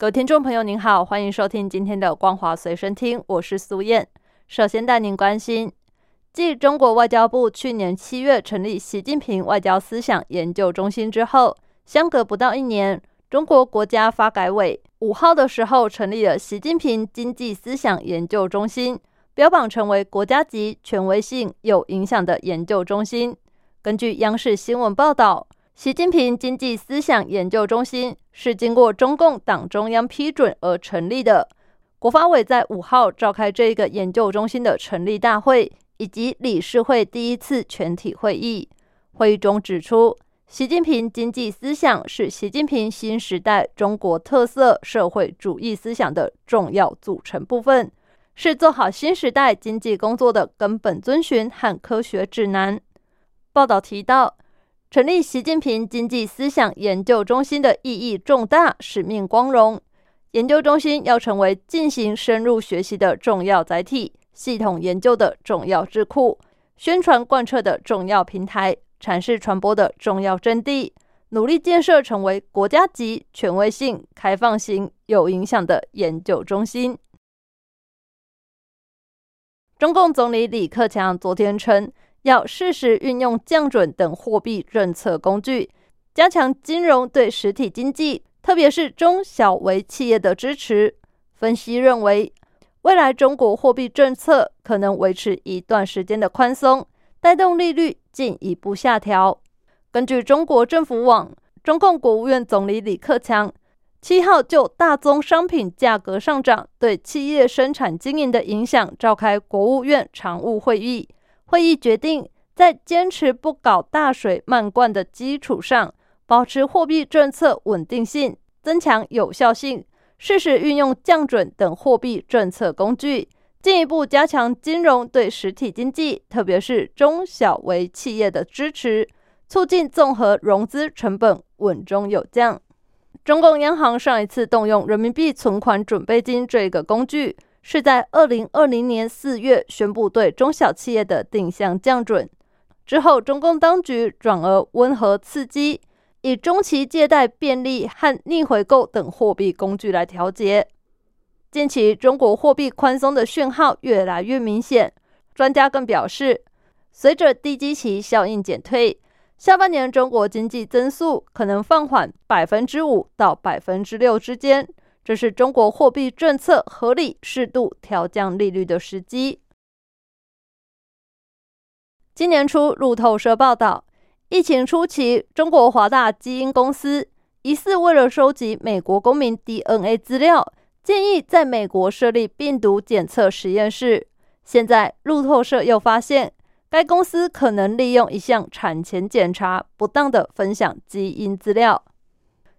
各位听众朋友，您好，欢迎收听今天的《光华随身听》，我是苏燕。首先带您关心，继中国外交部去年七月成立习近平外交思想研究中心之后，相隔不到一年，中国国家发改委五号的时候成立了习近平经济思想研究中心，标榜成为国家级、权威性、有影响的研究中心。根据央视新闻报道。习近平经济思想研究中心是经过中共党中央批准而成立的。国发委在五号召开这个研究中心的成立大会以及理事会第一次全体会议。会议中指出，习近平经济思想是习近平新时代中国特色社会主义思想的重要组成部分，是做好新时代经济工作的根本遵循和科学指南。报道提到。成立习近平经济思想研究中心的意义重大，使命光荣。研究中心要成为进行深入学习的重要载体，系统研究的重要智库，宣传贯彻的重要平台，阐释传播的重要阵地，努力建设成为国家级、权威性、开放型、有影响的研究中心。中共总理李克强昨天称。要适时运用降准等货币政策工具，加强金融对实体经济，特别是中小微企业的支持。分析认为，未来中国货币政策可能维持一段时间的宽松，带动利率进一步下调。根据中国政府网，中共国务院总理李克强七号就大宗商品价格上涨对企业生产经营的影响，召开国务院常务会议。会议决定，在坚持不搞大水漫灌的基础上，保持货币政策稳定性，增强有效性，适时运用降准等货币政策工具，进一步加强金融对实体经济，特别是中小微企业的支持，促进综合融资成本稳中有降。中共央行上一次动用人民币存款准备金这个工具。是在二零二零年四月宣布对中小企业的定向降准之后，中共当局转而温和刺激，以中期借贷便利和逆回购等货币工具来调节。近期中国货币宽松的讯号越来越明显，专家更表示，随着低基期效应减退，下半年中国经济增速可能放缓百分之五到百分之六之间。这是中国货币政策合理适度调降利率的时机。今年初，路透社报道，疫情初期，中国华大基因公司疑似为了收集美国公民 DNA 资料，建议在美国设立病毒检测实验室。现在，路透社又发现，该公司可能利用一项产前检查，不当的分享基因资料。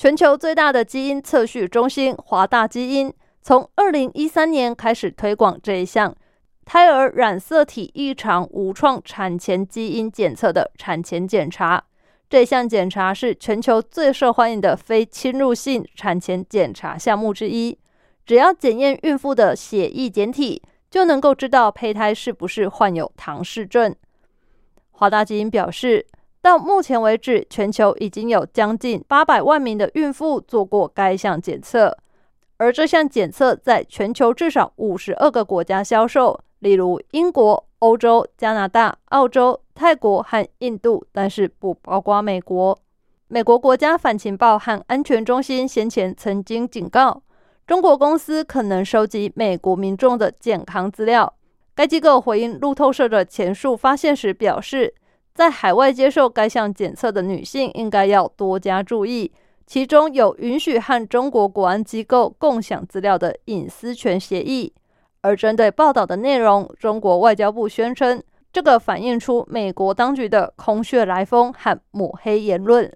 全球最大的基因测序中心华大基因，从二零一三年开始推广这一项胎儿染色体异常无创产前基因检测的产前检查。这项检查是全球最受欢迎的非侵入性产前检查项目之一。只要检验孕妇的血液检体，就能够知道胚胎是不是患有唐氏症。华大基因表示。到目前为止，全球已经有将近八百万名的孕妇做过该项检测，而这项检测在全球至少五十二个国家销售，例如英国、欧洲、加拿大、澳洲、泰国和印度，但是不包括美国。美国国家反情报和安全中心先前曾经警告，中国公司可能收集美国民众的健康资料。该机构回应路透社的前述发现时表示。在海外接受该项检测的女性应该要多加注意，其中有允许和中国国安机构共享资料的隐私权协议。而针对报道的内容，中国外交部宣称，这个反映出美国当局的空穴来风和抹黑言论。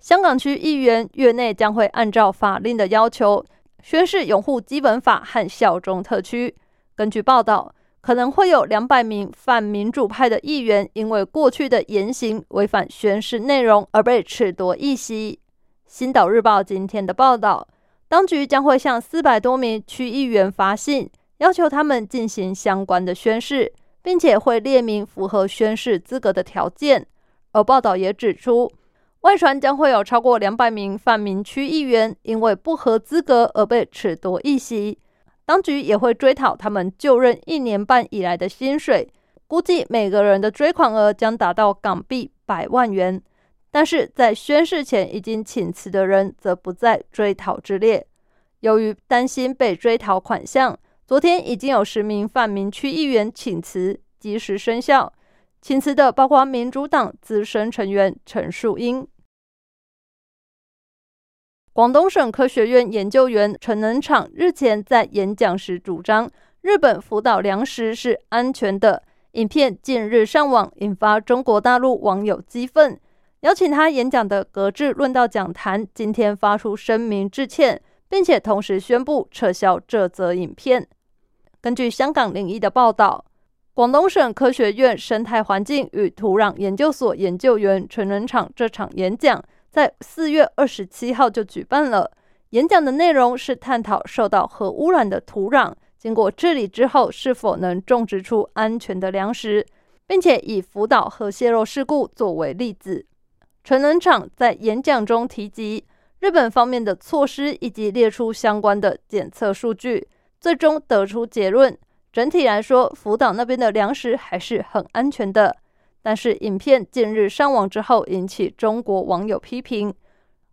香港区议员月内将会按照法令的要求，宣誓拥护基本法和效忠特区。根据报道，可能会有两百名反民主派的议员因为过去的言行违反宣誓内容而被褫夺议席。星岛日报今天的报道，当局将会向四百多名区议员发信，要求他们进行相关的宣誓，并且会列明符合宣誓资格的条件。而报道也指出。外传将会有超过两百名泛民区议员因为不合资格而被褫夺议席，当局也会追讨他们就任一年半以来的薪水，估计每个人的追款额将达到港币百万元。但是在宣誓前已经请辞的人则不在追讨之列。由于担心被追讨款项，昨天已经有十名泛民区议员请辞，及时生效。请辞的包括民主党资深成员陈树英。广东省科学院研究员陈能场日前在演讲时主张，日本福岛粮食是安全的。影片近日上网，引发中国大陆网友激愤。邀请他演讲的格致论道讲坛今天发出声明致歉，并且同时宣布撤销这则影片。根据香港零一的报道，广东省科学院生态环境与土壤研究所研究员陈能场这场演讲。在四月二十七号就举办了演讲的内容是探讨受到核污染的土壤经过治理之后是否能种植出安全的粮食，并且以福岛核泄漏事故作为例子。纯能场在演讲中提及日本方面的措施以及列出相关的检测数据，最终得出结论：整体来说，福岛那边的粮食还是很安全的。但是，影片近日上网之后，引起中国网友批评。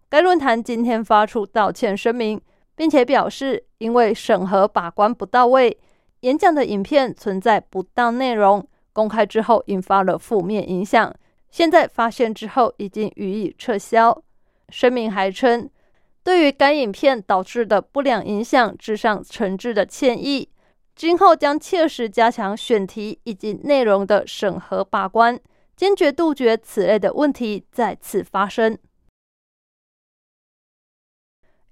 该论坛今天发出道歉声明，并且表示，因为审核把关不到位，演讲的影片存在不当内容，公开之后引发了负面影响。现在发现之后，已经予以撤销。声明还称，对于该影片导致的不良影响，致上诚挚的歉意。今后将切实加强选题以及内容的审核把关，坚决杜绝此类的问题再次发生。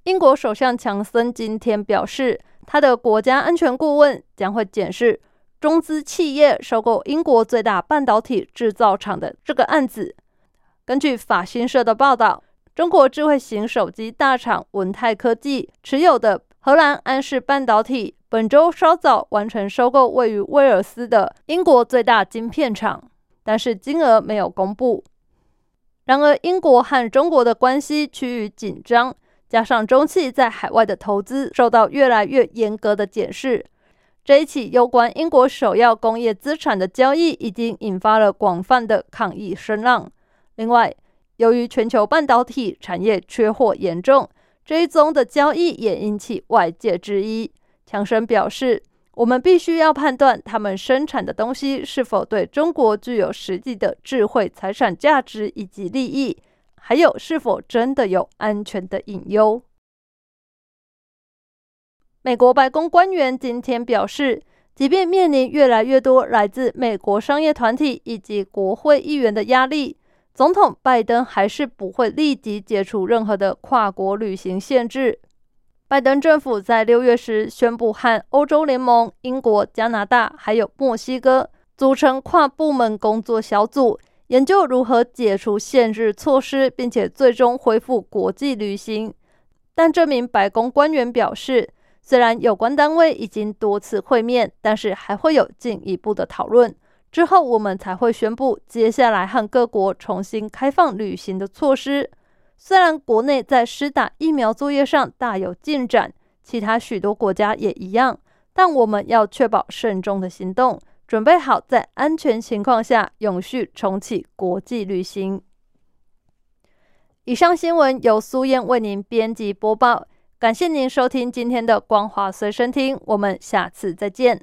英国首相强森今天表示，他的国家安全顾问将会检视中资企业收购英国最大半导体制造厂的这个案子。根据法新社的报道，中国智慧型手机大厂文泰科技持有的荷兰安氏半导体。本周稍早完成收购位于威尔斯的英国最大晶片厂，但是金额没有公布。然而，英国和中国的关系趋于紧张，加上中企在海外的投资受到越来越严格的检视，这一起有关英国首要工业资产的交易已经引发了广泛的抗议声浪。另外，由于全球半导体产业缺货严重，这一宗的交易也引起外界质疑。强生表示：“我们必须要判断他们生产的东西是否对中国具有实际的智慧财产价值以及利益，还有是否真的有安全的隐忧。”美国白宫官员今天表示，即便面临越来越多来自美国商业团体以及国会议员的压力，总统拜登还是不会立即解除任何的跨国旅行限制。拜登政府在六月时宣布，和欧洲联盟、英国、加拿大还有墨西哥组成跨部门工作小组，研究如何解除限制措施，并且最终恢复国际旅行。但这名白宫官员表示，虽然有关单位已经多次会面，但是还会有进一步的讨论。之后我们才会宣布接下来和各国重新开放旅行的措施。虽然国内在施打疫苗作业上大有进展，其他许多国家也一样，但我们要确保慎重的行动，准备好在安全情况下永续重启国际旅行。以上新闻由苏燕为您编辑播报，感谢您收听今天的光华随身听，我们下次再见。